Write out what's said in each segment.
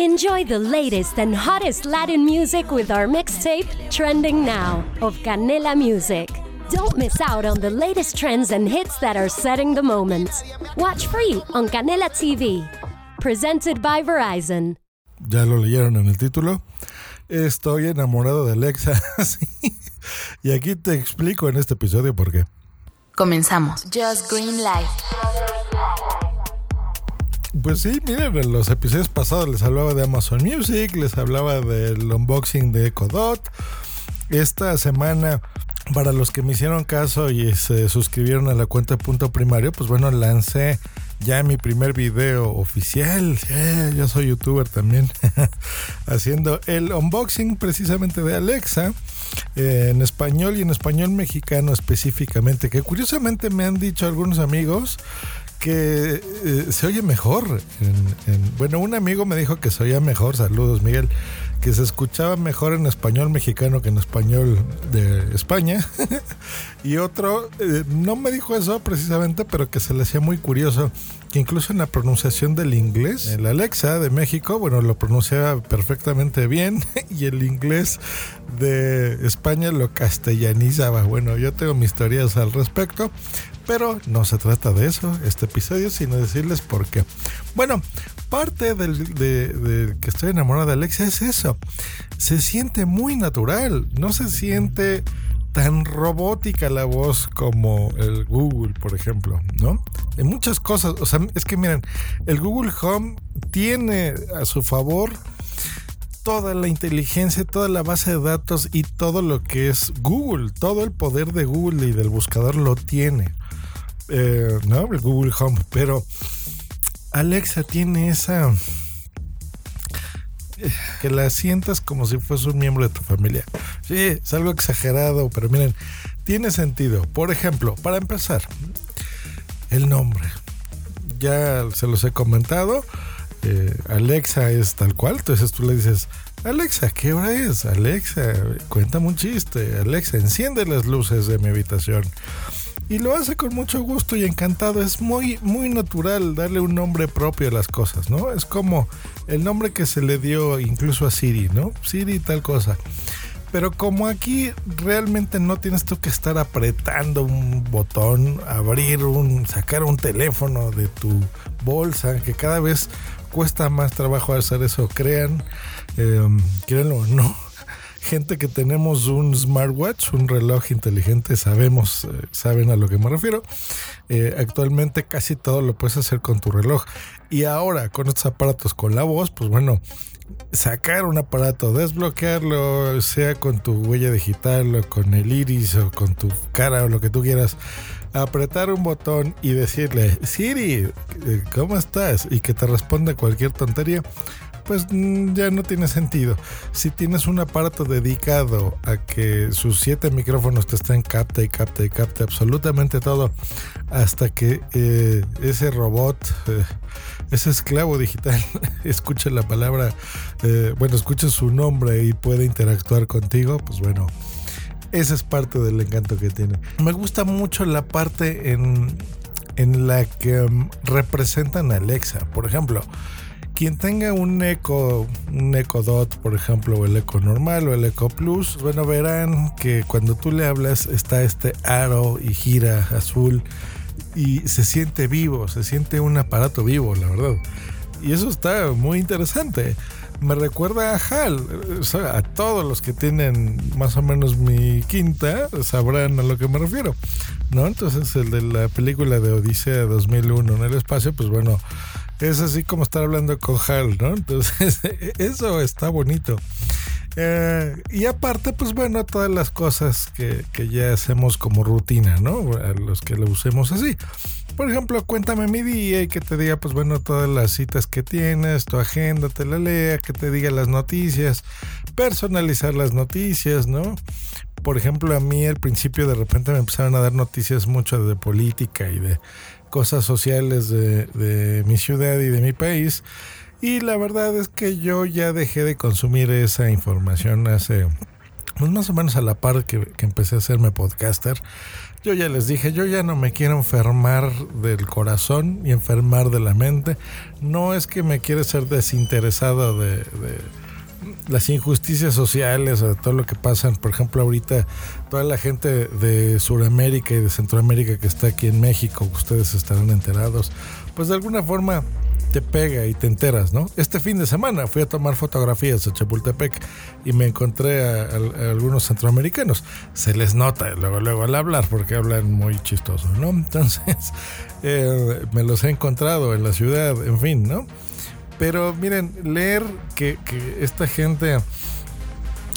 Enjoy the latest and hottest Latin music with our mixtape, Trending Now, of Canela Music. Don't miss out on the latest trends and hits that are setting the moment. Watch free on Canela TV. Presented by Verizon. Ya lo leyeron en el título. Estoy enamorado de Alexa. Y aquí te explico en este episodio por qué. Comenzamos. Just Green Light. Pues sí, miren, en los episodios pasados les hablaba de Amazon Music, les hablaba del unboxing de Echo Dot. Esta semana, para los que me hicieron caso y se suscribieron a la cuenta Punto Primario, pues bueno, lancé ya mi primer video oficial. Yo soy youtuber también, haciendo el unboxing precisamente de Alexa. eh, en español y en español mexicano específicamente, que curiosamente me han dicho algunos amigos que eh, se oye mejor. en- en- bueno, un amigo me dijo que se oía mejor, saludos Miguel, que se escuchaba mejor en español mexicano que en español de España. y otro eh, no me dijo eso precisamente, pero que se le hacía muy curioso que incluso en la pronunciación del inglés, el Alexa de México, bueno, lo pronunciaba perfectamente bien y el inglés de España lo castellanizaba. Bueno, yo tengo mis teorías al respecto, pero no se trata de eso este episodio, sino decirles por qué. Bueno, parte del de, que estoy enamorado de Alexa es eso. Se siente muy natural, no se siente tan robótica la voz como el Google, por ejemplo, ¿no? En muchas cosas, o sea, es que miren, el Google Home tiene a su favor toda la inteligencia, toda la base de datos y todo lo que es Google, todo el poder de Google y del buscador lo tiene, eh, ¿no? El Google Home, pero Alexa tiene esa eh, que la sientas como si fuese un miembro de tu familia. Sí, es algo exagerado, pero miren, tiene sentido. Por ejemplo, para empezar, el nombre. Ya se los he comentado. eh, Alexa es tal cual. Entonces tú le dices, Alexa, ¿qué hora es? Alexa, cuéntame un chiste. Alexa, enciende las luces de mi habitación. Y lo hace con mucho gusto y encantado. Es muy, muy natural darle un nombre propio a las cosas, ¿no? Es como el nombre que se le dio incluso a Siri, ¿no? Siri tal cosa. Pero como aquí realmente no tienes tú que estar apretando un botón, abrir un, sacar un teléfono de tu bolsa, que cada vez cuesta más trabajo hacer eso, crean, eh, créanlo o no. Gente que tenemos un smartwatch, un reloj inteligente, sabemos, eh, saben a lo que me refiero. Eh, actualmente casi todo lo puedes hacer con tu reloj. Y ahora con estos aparatos con la voz, pues bueno, sacar un aparato, desbloquearlo, sea con tu huella digital o con el iris o con tu cara o lo que tú quieras, apretar un botón y decirle, Siri, eh, ¿cómo estás? Y que te responda cualquier tontería. Pues mm, ya no tiene sentido. Si tienes un aparato dedicado a que sus siete micrófonos te estén capta y capta y capta absolutamente todo, hasta que eh, ese robot, eh, ese esclavo digital, escuche la palabra, eh, bueno, escuche su nombre y puede interactuar contigo, pues bueno, esa es parte del encanto que tiene. Me gusta mucho la parte en, en la que um, representan a Alexa. Por ejemplo, quien tenga un Echo, un Echo Dot, por ejemplo, o el Echo normal o el Echo Plus, bueno, verán que cuando tú le hablas está este aro y gira azul y se siente vivo, se siente un aparato vivo, la verdad. Y eso está muy interesante. Me recuerda a HAL. A todos los que tienen más o menos mi quinta sabrán a lo que me refiero. ¿No? Entonces, el de la película de Odisea 2001 en el espacio, pues bueno, es así como estar hablando con HAL, ¿no? Entonces, eso está bonito. Eh, y aparte, pues bueno, todas las cosas que, que ya hacemos como rutina, ¿no? A los que lo usemos así. Por ejemplo, cuéntame mi día y que te diga, pues bueno, todas las citas que tienes, tu agenda, te la lea, que te diga las noticias, personalizar las noticias, ¿no? Por ejemplo, a mí al principio de repente me empezaron a dar noticias mucho de política y de cosas sociales de, mi ciudad y de mi país. Y la verdad es que yo ya dejé de consumir esa información hace pues más o menos a la par que, que empecé a hacerme podcaster, yo ya les dije, yo ya no me quiero enfermar del corazón y enfermar de la mente. No es que me quiera ser desinteresado de, las injusticias sociales todo lo que pasa. Por ejemplo, ahorita toda la gente de Sudamérica y de Centroamérica que está aquí en México, ustedes estarán enterados, pues de alguna forma te pega y te enteras, ¿no? Este fin de semana fui a tomar fotografías a Chapultepec y me encontré a, algunos centroamericanos. Se les nota luego, luego al hablar porque hablan muy chistoso, ¿no? Entonces, eh, me los he encontrado en la ciudad, en fin, ¿no? Pero miren, leer que, esta gente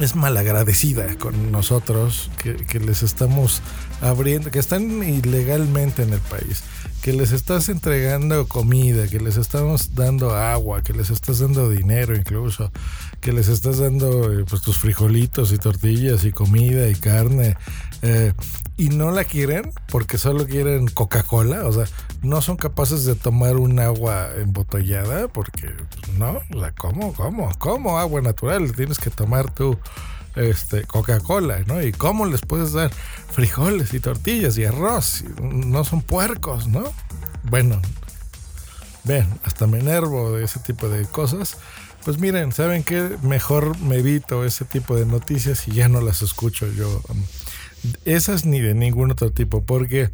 es malagradecida con nosotros, que, que les estamos abriendo, que están ilegalmente en el país que les estás entregando comida, que les estamos dando agua, que les estás dando dinero incluso, que les estás dando eh, pues tus frijolitos y tortillas y comida y carne eh, y no la quieren porque solo quieren Coca-Cola, o sea, no son capaces de tomar un agua embotellada porque pues, no, o sea, ¿cómo, cómo, cómo agua natural? Tienes que tomar tú este, Coca-Cola, ¿no? ¿Y cómo les puedes dar frijoles y tortillas y arroz? No son puercos, ¿no? Bueno, ven, hasta me enervo de ese tipo de cosas. Pues miren, ¿saben qué? Mejor me evito ese tipo de noticias y ya no las escucho yo. Esas ni de ningún otro tipo, porque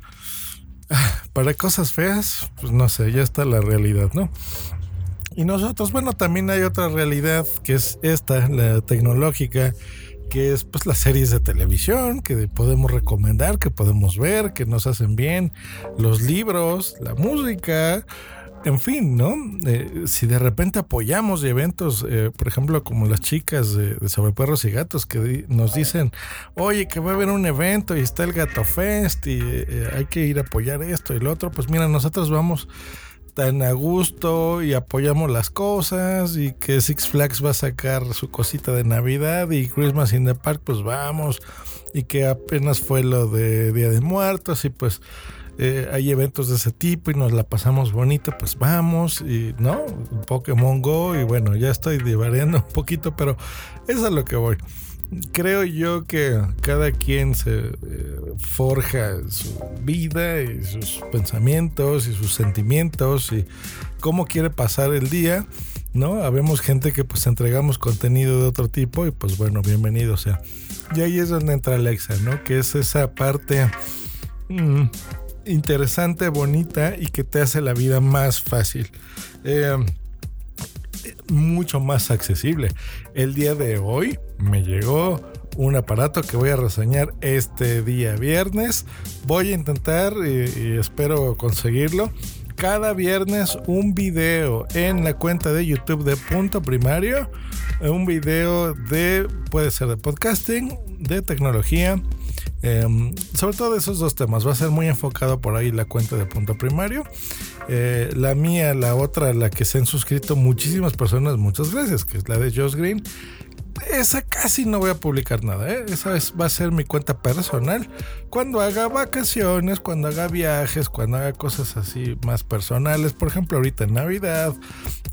ah, para cosas feas, pues no sé, ya está la realidad, ¿no? Y nosotros, bueno, también hay otra realidad que es esta, la tecnológica, que es pues las series de televisión que podemos recomendar, que podemos ver, que nos hacen bien, los libros, la música, en fin, ¿no? Eh, si de repente apoyamos eventos, eh, por ejemplo, como las chicas de, Sobre Perros y Gatos, que nos dicen, oye, que va a haber un evento y está el Gato Fest y eh, hay que ir a apoyar esto y lo otro, pues mira, nosotros vamos tan a gusto y apoyamos las cosas y que Six Flags va a sacar su cosita de Navidad y Christmas in the Park, pues vamos. Y que apenas fue lo de Día de Muertos y pues eh, hay eventos de ese tipo y nos la pasamos bonito, pues vamos y no, Pokémon Go y bueno, ya estoy divariando un poquito, pero es a lo que voy creo yo que cada quien se eh, forja su vida y sus pensamientos y sus sentimientos y cómo quiere pasar el día, ¿no? Habemos gente que pues entregamos contenido de otro tipo y pues bueno, bienvenido sea. Y ahí es donde entra Alexa, ¿no? Que es esa parte mm, interesante, bonita y que te hace la vida más fácil. Eh, mucho más accesible. El día de hoy me llegó un aparato que voy a reseñar este día viernes. Voy a intentar y, espero conseguirlo. Cada viernes un video en la cuenta de YouTube de Punto Primario. Un video de, puede ser de podcasting, de tecnología, Em, sobre todo esos dos temas. Va a ser muy enfocado por ahí la cuenta de punto primario. Eh, la mía, la otra, la que se han suscrito muchísimas personas, muchas gracias, que es la de Josh Green. Esa casi no voy a publicar nada, ¿eh? esa va a ser mi cuenta personal. Cuando haga vacaciones, cuando haga viajes, cuando haga cosas así más personales, por ejemplo, ahorita en Navidad,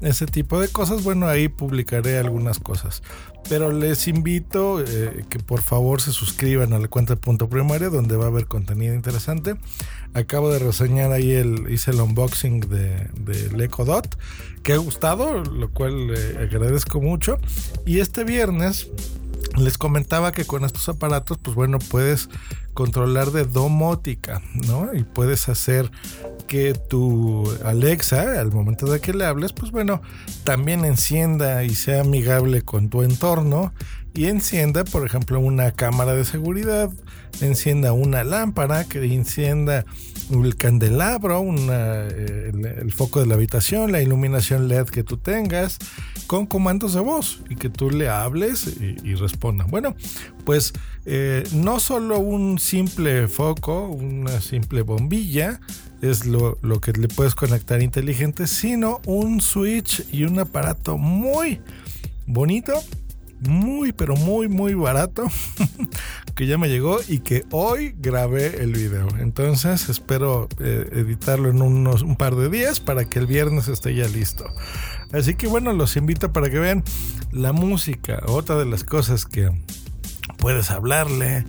ese tipo de cosas, bueno, ahí publicaré algunas cosas. Pero les invito eh, que por favor se suscriban a la cuenta de Punto Primario, donde va a haber contenido interesante. Acabo de reseñar ahí el, hice el unboxing de, del Echo Dot, que ha gustado, lo cual le agradezco mucho. Y este viernes les comentaba que con estos aparatos, pues bueno, puedes controlar de domótica, ¿no? Y puedes hacer que tu Alexa, al momento de que le hables, pues bueno, también encienda y sea amigable con tu entorno y encienda, por ejemplo, una cámara de seguridad, encienda una lámpara, que encienda el candelabro, eh, el, foco de la habitación, la iluminación LED que tú tengas, con comandos de voz y que tú le hables y, responda. Bueno, pues eh, no solo un simple foco, una simple bombilla, es lo, lo, que le puedes conectar inteligente, sino un switch y un aparato muy bonito muy, pero muy, muy barato que ya me llegó y que hoy grabé el video. Entonces espero eh, editarlo en unos un par de días para que el viernes esté ya listo. Así que bueno, los invito para que vean la música. Otra de las cosas que puedes hablarle.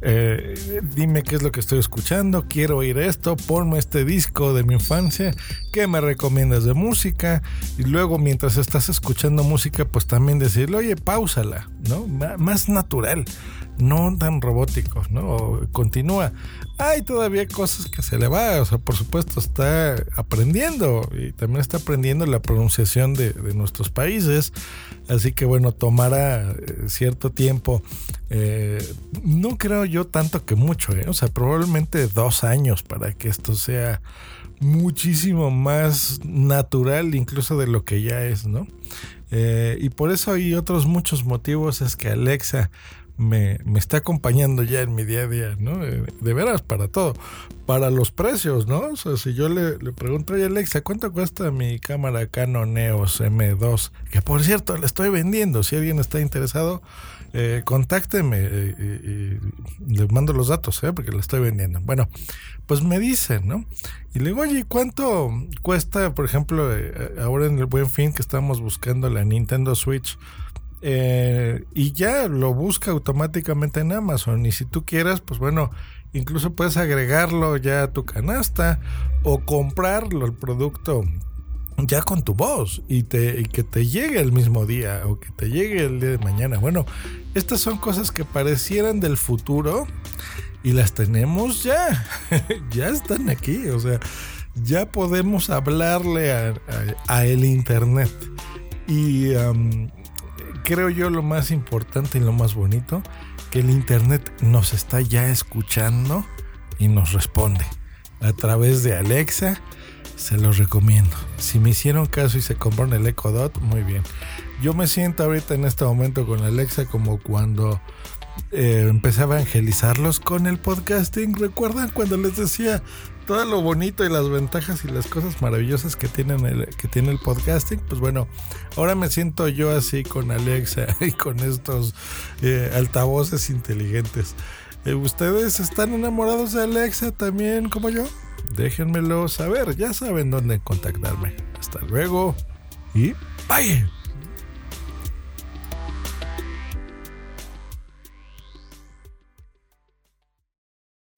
Eh, dime qué es lo que estoy escuchando, quiero oír esto, ponme este disco de mi infancia, qué me recomiendas de música y luego mientras estás escuchando música pues también decirle, oye, pausala, ¿no? más natural, no tan robótico, ¿no? continúa. Hay todavía cosas que se le va, o sea, por supuesto está aprendiendo y también está aprendiendo la pronunciación de, nuestros países, así que bueno, tomará eh, cierto tiempo. Eh, no creo yo tanto que mucho, ¿eh? o sea, probablemente dos años para que esto sea muchísimo más natural incluso de lo que ya es, ¿no? y por eso hay otros muchos motivos es que Alexa me, está acompañando ya en mi día a día, ¿no? Eh, de veras, para todo. Para los precios, ¿no? O sea, si yo le, pregunto, a Alexa, ¿cuánto cuesta mi cámara Canon EOS M2? Que por cierto, la estoy vendiendo. Si alguien está interesado, eh, contácteme eh, y, mando los datos, ¿eh? Porque la estoy vendiendo. Bueno, pues me dicen, ¿no? Y le digo, oye, ¿cuánto cuesta, por ejemplo, ahora en el Buen Fin que estamos buscando la Nintendo Switch? Eh, y ya lo busca automáticamente en Amazon. Y si tú quieras, pues bueno, incluso puedes agregarlo ya a tu canasta o comprarlo el producto ya con tu voz y, que te llegue el mismo día o que te llegue el día de mañana. Bueno, estas son cosas que parecieran del futuro y las tenemos ya. ya están aquí. O sea, ya podemos hablarle a, el Internet. Y creo yo lo más importante y lo más bonito, que el Internet nos está ya escuchando y nos responde. A través de Alexa, se los recomiendo. Si me hicieron caso y se compraron el Echo Dot, muy bien. Yo me siento ahorita en este momento con Alexa como cuando eh, empecé a evangelizarlos con el podcasting. ¿Recuerdan cuando les decía, todo lo bonito y las ventajas y las cosas maravillosas que, tienen el, que tiene el podcasting, pues bueno, ahora me siento yo así con Alexa y con estos eh, altavoces inteligentes. Eh, ¿Ustedes están enamorados de Alexa también como yo? Déjenmelo saber, ya saben dónde contactarme. Hasta luego y bye.